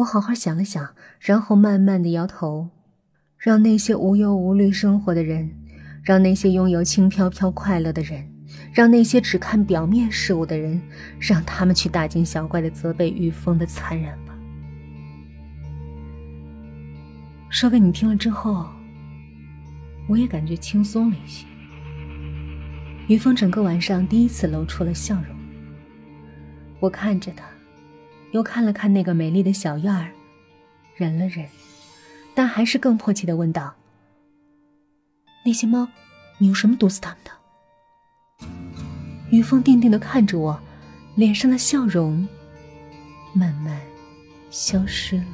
我好好想了想，然后慢慢的摇头，让那些无忧无虑生活的人，让那些拥有轻飘飘快乐的人，让那些只看表面事物的人，让他们去大惊小怪的责备于峰的残忍吧。说给你听了之后，我也感觉轻松了一些。于峰整个晚上第一次露出了笑容。我看着他，又看了看那个美丽的小院儿，忍了忍，但还是更迫切的问道：“那些猫，你用什么毒死它们的？”于峰定定的看着我，脸上的笑容慢慢消失了。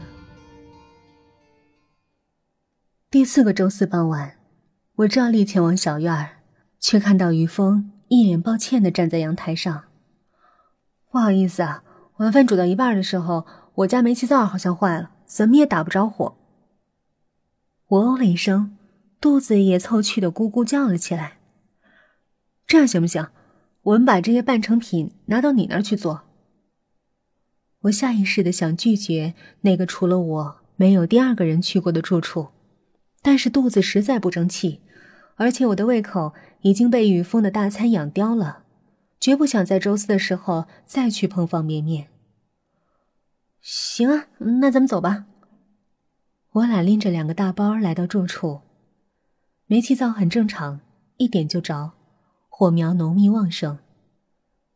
第四个周四傍晚，我照例前往小院儿。却看到于峰一脸抱歉的站在阳台上。不好意思啊，晚饭煮到一半的时候，我家煤气灶好像坏了，怎么也打不着火。我哦了一声，肚子也凑趣的咕咕叫了起来。这样行不行？我们把这些半成品拿到你那儿去做。我下意识的想拒绝那个除了我没有第二个人去过的住处，但是肚子实在不争气。而且我的胃口已经被雨峰的大餐养刁了，绝不想在周四的时候再去碰方便面。行啊，那咱们走吧。我俩拎着两个大包来到住处，煤气灶很正常，一点就着，火苗浓密旺盛。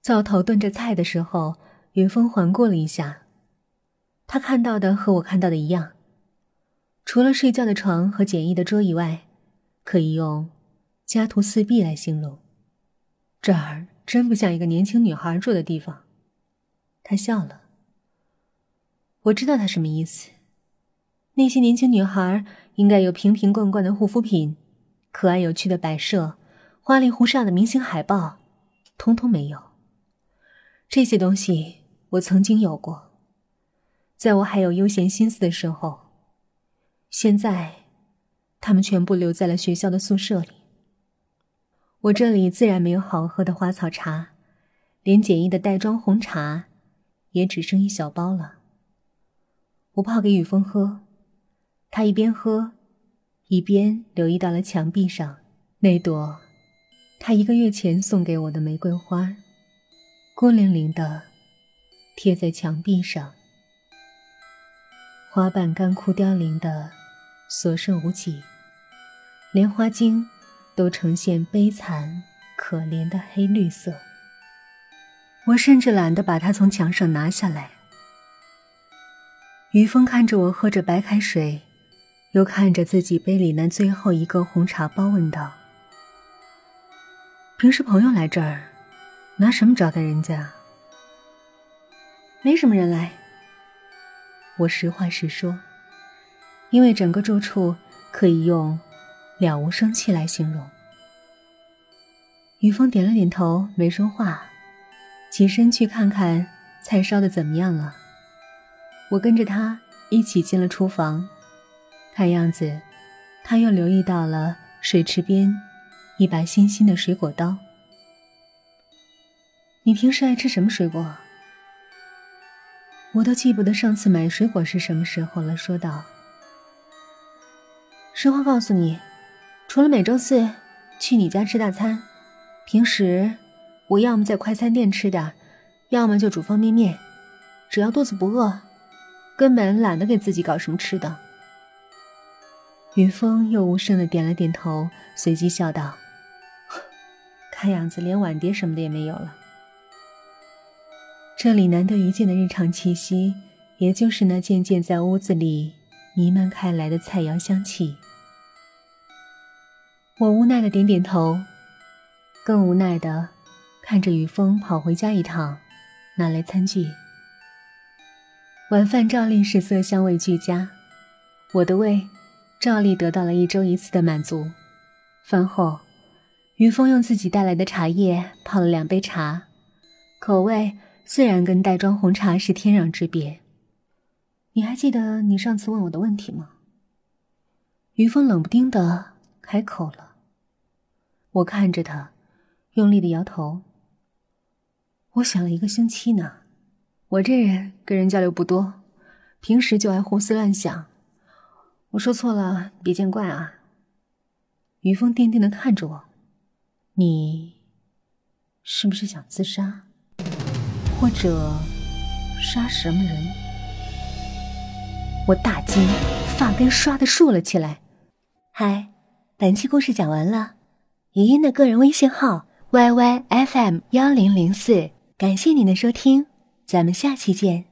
灶头炖着菜的时候，云峰环顾了一下，他看到的和我看到的一样，除了睡觉的床和简易的桌以外。可以用“家徒四壁”来形容，这儿真不像一个年轻女孩住的地方。他笑了。我知道他什么意思。那些年轻女孩应该有瓶瓶罐罐的护肤品，可爱有趣的摆设，花里胡哨的明星海报，通通没有。这些东西我曾经有过，在我还有悠闲心思的时候。现在。他们全部留在了学校的宿舍里。我这里自然没有好喝的花草茶，连简易的袋装红茶，也只剩一小包了。我泡给雨峰喝，他一边喝，一边留意到了墙壁上那朵他一个月前送给我的玫瑰花，孤零零的贴在墙壁上，花瓣干枯凋零的，所剩无几。莲花茎都呈现悲惨可怜的黑绿色。我甚至懒得把它从墙上拿下来。于峰看着我喝着白开水，又看着自己杯里那最后一个红茶包，问道：“平时朋友来这儿，拿什么招待人家？”没什么人来。我实话实说，因为整个住处可以用。了无生气来形容。于峰点了点头，没说话，起身去看看菜烧的怎么样了。我跟着他一起进了厨房，看样子，他又留意到了水池边一把新鲜的水果刀。你平时爱吃什么水果？我都记不得上次买水果是什么时候了。说道：“实话告诉你。”除了每周四去你家吃大餐，平时我要么在快餐店吃点，要么就煮方便面。只要肚子不饿，根本懒得给自己搞什么吃的。云峰又无声的点了点头，随即笑道：“ 看样子连碗碟什么的也没有了。”这里难得一见的日常气息，也就是那渐渐在屋子里弥漫开来的菜肴香气。我无奈的点点头，更无奈的看着雨峰跑回家一趟，拿来餐具。晚饭照例是色香味俱佳，我的胃照例得到了一周一次的满足。饭后，于峰用自己带来的茶叶泡了两杯茶，口味自然跟袋装红茶是天壤之别。你还记得你上次问我的问题吗？于峰冷不丁的开口了。我看着他，用力的摇头。我想了一个星期呢。我这人跟人交流不多，平时就爱胡思乱想。我说错了，别见怪啊。于峰定定的看着我，你是不是想自杀，或者杀什么人？我大惊，发根唰的竖了起来。嗨，本期故事讲完了。语音的个人微信号：yyfm 幺零零四，感谢您的收听，咱们下期见。